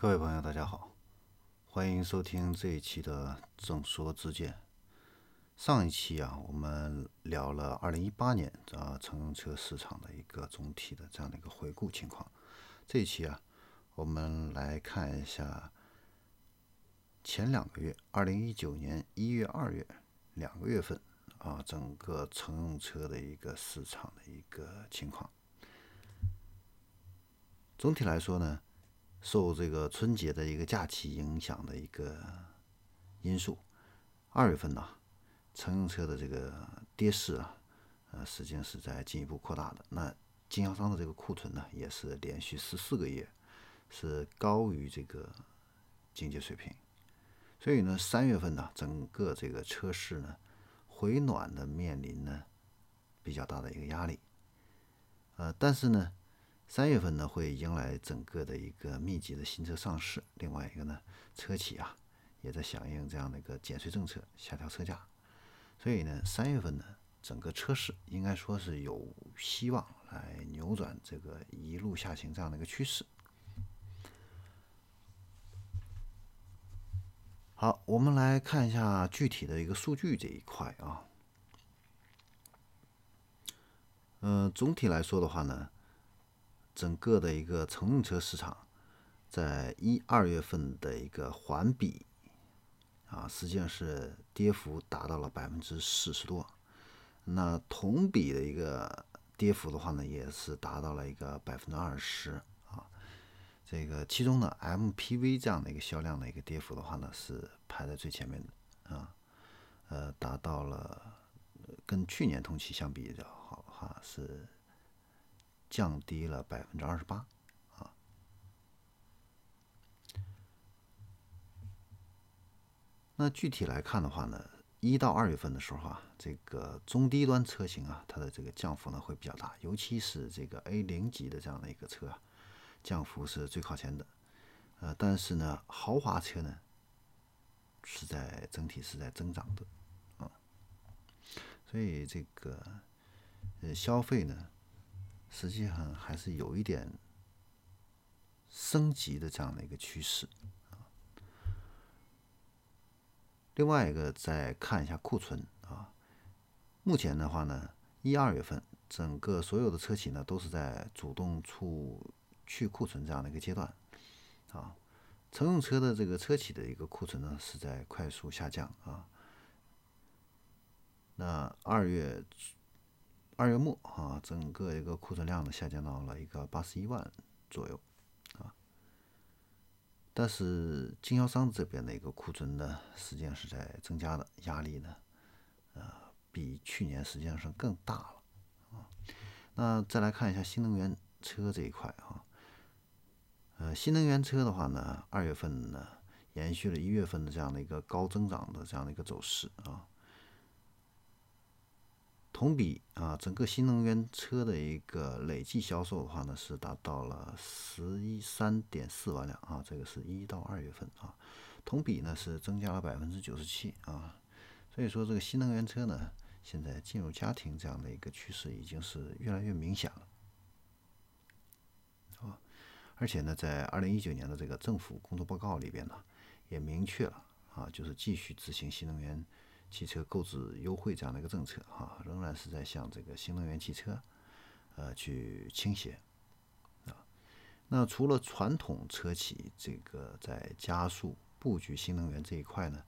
各位朋友，大家好，欢迎收听这一期的正说之见。上一期啊，我们聊了二零一八年啊乘用车市场的一个总体的这样的一个回顾情况。这一期啊，我们来看一下前两个月，二零一九年一月、二月两个月份啊，整个乘用车的一个市场的一个情况。总体来说呢。受这个春节的一个假期影响的一个因素，二月份呢，乘用车的这个跌势啊，呃，实际上是在进一步扩大的。那经销商的这个库存呢，也是连续十四个月是高于这个经济水平。所以呢，三月份呢，整个这个车市呢，回暖的面临呢比较大的一个压力。呃，但是呢。三月份呢，会迎来整个的一个密集的新车上市。另外一个呢，车企啊也在响应这样的一个减税政策，下调车价。所以呢，三月份呢，整个车市应该说是有希望来扭转这个一路下行这样的一个趋势。好，我们来看一下具体的一个数据这一块啊。嗯，总体来说的话呢。整个的一个乘用车市场，在一二月份的一个环比啊，实际上是跌幅达到了百分之四十多。那同比的一个跌幅的话呢，也是达到了一个百分之二十啊。这个其中呢，MPV 这样的一个销量的一个跌幅的话呢，是排在最前面的啊。呃，达到了跟去年同期相比较好哈是。降低了百分之二十八，啊。那具体来看的话呢，一到二月份的时候啊，这个中低端车型啊，它的这个降幅呢会比较大，尤其是这个 A 零级的这样的一个车啊，降幅是最靠前的。呃，但是呢，豪华车呢是在整体是在增长的，啊。所以这个呃消费呢。实际上还是有一点升级的这样的一个趋势啊。另外一个再看一下库存啊，目前的话呢，一二月份整个所有的车企呢都是在主动出去库存这样的一个阶段啊。乘用车的这个车企的一个库存呢是在快速下降啊。那二月。二月末啊，整个一个库存量呢下降到了一个八十一万左右啊，但是经销商这边的一个库存呢，实际上是在增加的，压力呢，呃，比去年实际上是更大了啊。那再来看一下新能源车这一块啊，呃，新能源车的话呢，二月份呢延续了一月份的这样的一个高增长的这样的一个走势啊。同比啊，整个新能源车的一个累计销售的话呢，是达到了十一三点四万辆啊，这个是一到二月份啊，同比呢是增加了百分之九十七啊，所以说这个新能源车呢，现在进入家庭这样的一个趋势已经是越来越明显了，啊，而且呢，在二零一九年的这个政府工作报告里边呢，也明确了啊，就是继续执行新能源。汽车购置优惠这样的一个政策，哈，仍然是在向这个新能源汽车，呃，去倾斜，啊，那除了传统车企这个在加速布局新能源这一块呢，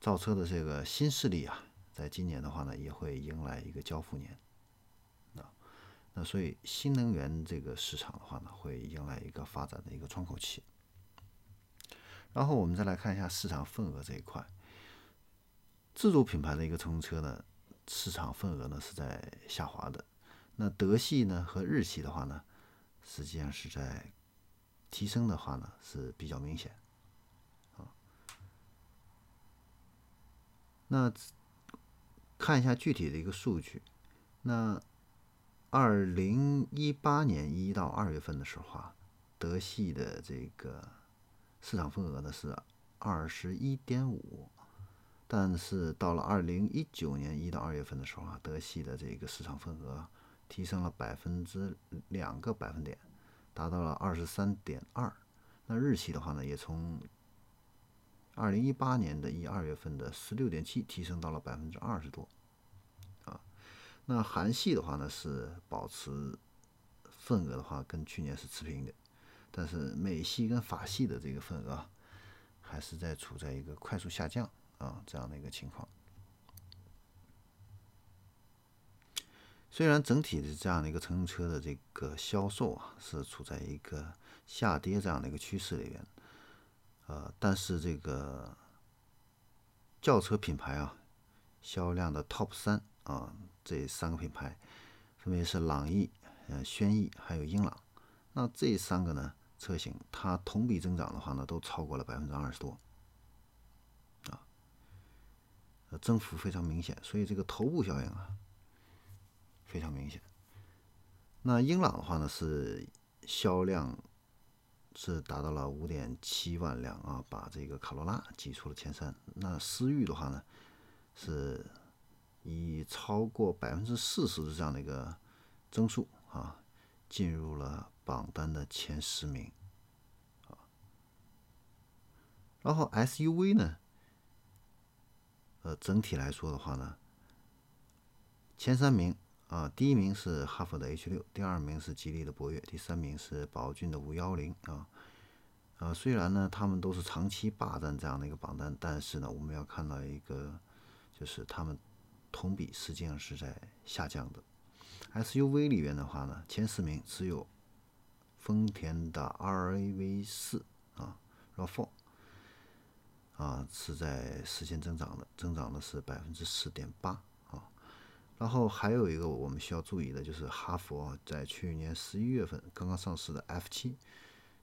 造车的这个新势力啊，在今年的话呢，也会迎来一个交付年，啊，那所以新能源这个市场的话呢，会迎来一个发展的一个窗口期。然后我们再来看一下市场份额这一块。自主品牌的一个乘用车呢，市场份额呢是在下滑的。那德系呢和日系的话呢，实际上是在提升的话呢是比较明显。啊，那看一下具体的一个数据。那二零一八年一到二月份的时候啊，德系的这个市场份额呢是二十一点五。但是到了二零一九年一到二月份的时候啊，德系的这个市场份额提升了百分之两个百分点，达到了二十三点二。那日系的话呢，也从二零一八年的一二月份的十六点七提升到了百分之二十多，啊，那韩系的话呢是保持份额的话跟去年是持平的，但是美系跟法系的这个份额还是在处在一个快速下降啊这样的一个情况。虽然整体的这样的一个乘用车的这个销售啊是处在一个下跌这样的一个趋势里边，呃，但是这个轿车品牌啊销量的 TOP 三啊这三个品牌分别是朗逸、呃轩逸还有英朗，那这三个呢车型它同比增长的话呢都超过了百分之二十多，啊，增幅非常明显，所以这个头部效应啊。非常明显。那英朗的话呢，是销量是达到了五点七万辆啊，把这个卡罗拉挤出了前三。那思域的话呢，是以超过百分之四十的这样的一个增速啊，进入了榜单的前十名。然后 SUV 呢，呃，整体来说的话呢，前三名。啊，第一名是哈弗的 H 六，第二名是吉利的博越，第三名是宝骏的五幺零啊。啊，虽然呢，他们都是长期霸占这样的一个榜单，但是呢，我们要看到一个，就是他们同比实际上是在下降的。SUV 里边的话呢，前十名只有丰田的 RAV 四啊，RAV4 啊，是在实现增长的，增长的是百分之四点八啊。然后还有一个我们需要注意的，就是哈弗在去年十一月份刚刚上市的 F 七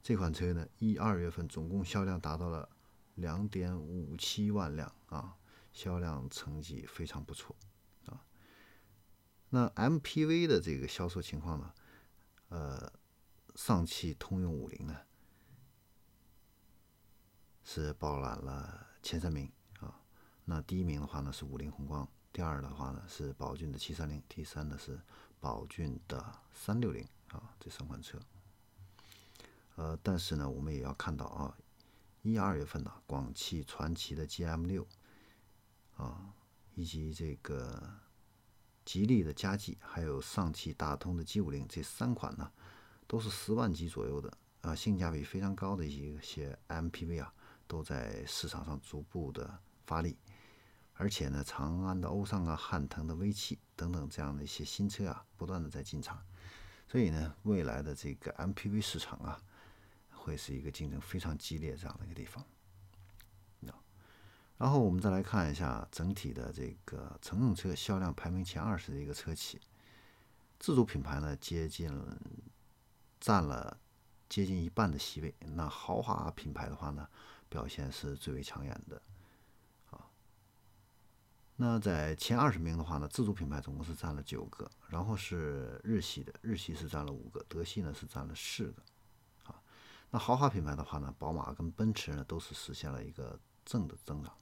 这款车呢，一二月份总共销量达到了两点五七万辆啊，销量成绩非常不错啊。那 MPV 的这个销售情况呢，呃，上汽通用五菱呢是包揽了前三名啊，那第一名的话呢是五菱宏光。第二的话呢是宝骏的七三零，第三的是宝骏的三六零啊，这三款车。呃，但是呢，我们也要看到啊，一二月份呢，广汽传祺的 GM 六啊，以及这个吉利的嘉际，还有上汽大通的 G 五零这三款呢，都是十万级左右的啊，性价比非常高的一些 MPV 啊，都在市场上逐步的发力。而且呢，长安的欧尚啊、汉腾的威气等等这样的一些新车啊，不断的在进场，所以呢，未来的这个 MPV 市场啊，会是一个竞争非常激烈这样的一个地方。然后我们再来看一下整体的这个乘用车销量排名前二十的一个车企，自主品牌呢接近占了接近一半的席位，那豪华品牌的话呢，表现是最为抢眼的啊。那在前二十名的话呢，自主品牌总共是占了九个，然后是日系的，日系是占了五个，德系呢是占了四个，啊，那豪华品牌的话呢，宝马跟奔驰呢都是实现了一个正的增长。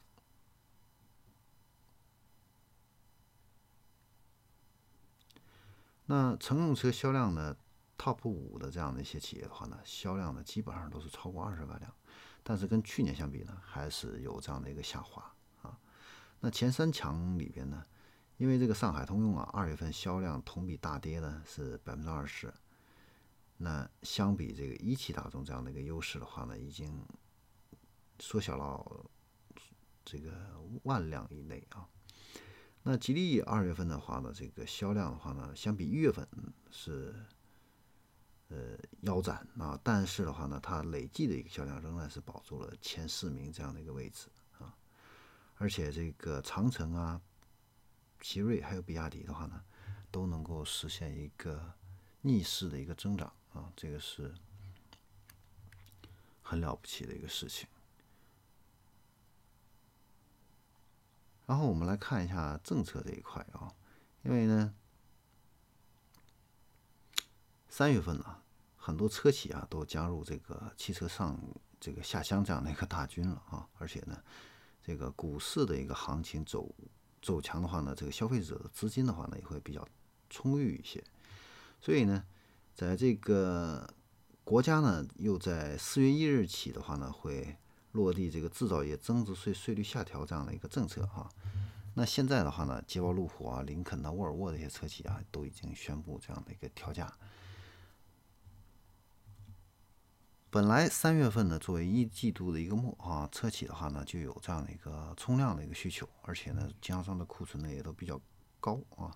那乘用车销量呢，top 五的这样的一些企业的话呢，销量呢基本上都是超过二十万辆，但是跟去年相比呢，还是有这样的一个下滑啊。那前三强里边呢，因为这个上海通用啊，二月份销量同比大跌呢是百分之二十。那相比这个一汽大众这样的一个优势的话呢，已经缩小了这个万辆以内啊。那吉利二月份的话呢，这个销量的话呢，相比一月份是呃腰斩啊，但是的话呢，它累计的一个销量仍然是保住了前四名这样的一个位置啊。而且这个长城啊、奇瑞还有比亚迪的话呢，都能够实现一个逆势的一个增长啊，这个是很了不起的一个事情。然后我们来看一下政策这一块啊，因为呢，三月份呢，很多车企啊都加入这个汽车上这个下乡这样的一个大军了啊，而且呢。这个股市的一个行情走走强的话呢，这个消费者的资金的话呢也会比较充裕一些，所以呢，在这个国家呢又在四月一日起的话呢，会落地这个制造业增值税税率下调这样的一个政策哈。那现在的话呢，捷豹、路虎啊、林肯啊、沃尔沃这些车企啊，都已经宣布这样的一个调价。本来三月份呢，作为一季度的一个末啊，车企的话呢，就有这样的一个冲量的一个需求，而且呢，经销商的库存呢也都比较高啊。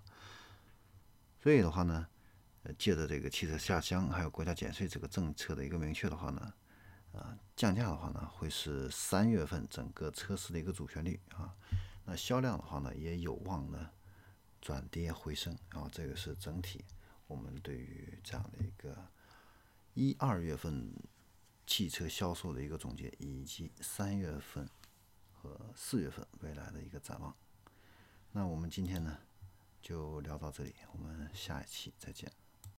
所以的话呢，借着这个汽车下乡还有国家减税这个政策的一个明确的话呢，呃，降价的话呢，会是三月份整个车市的一个主旋律啊。那销量的话呢，也有望呢转跌回升啊，这个是整体我们对于这样的一个一二月份汽车销售的一个总结，以及三月份和四月份未来的一个展望。那我们今天呢就聊到这里，我们下一期再见。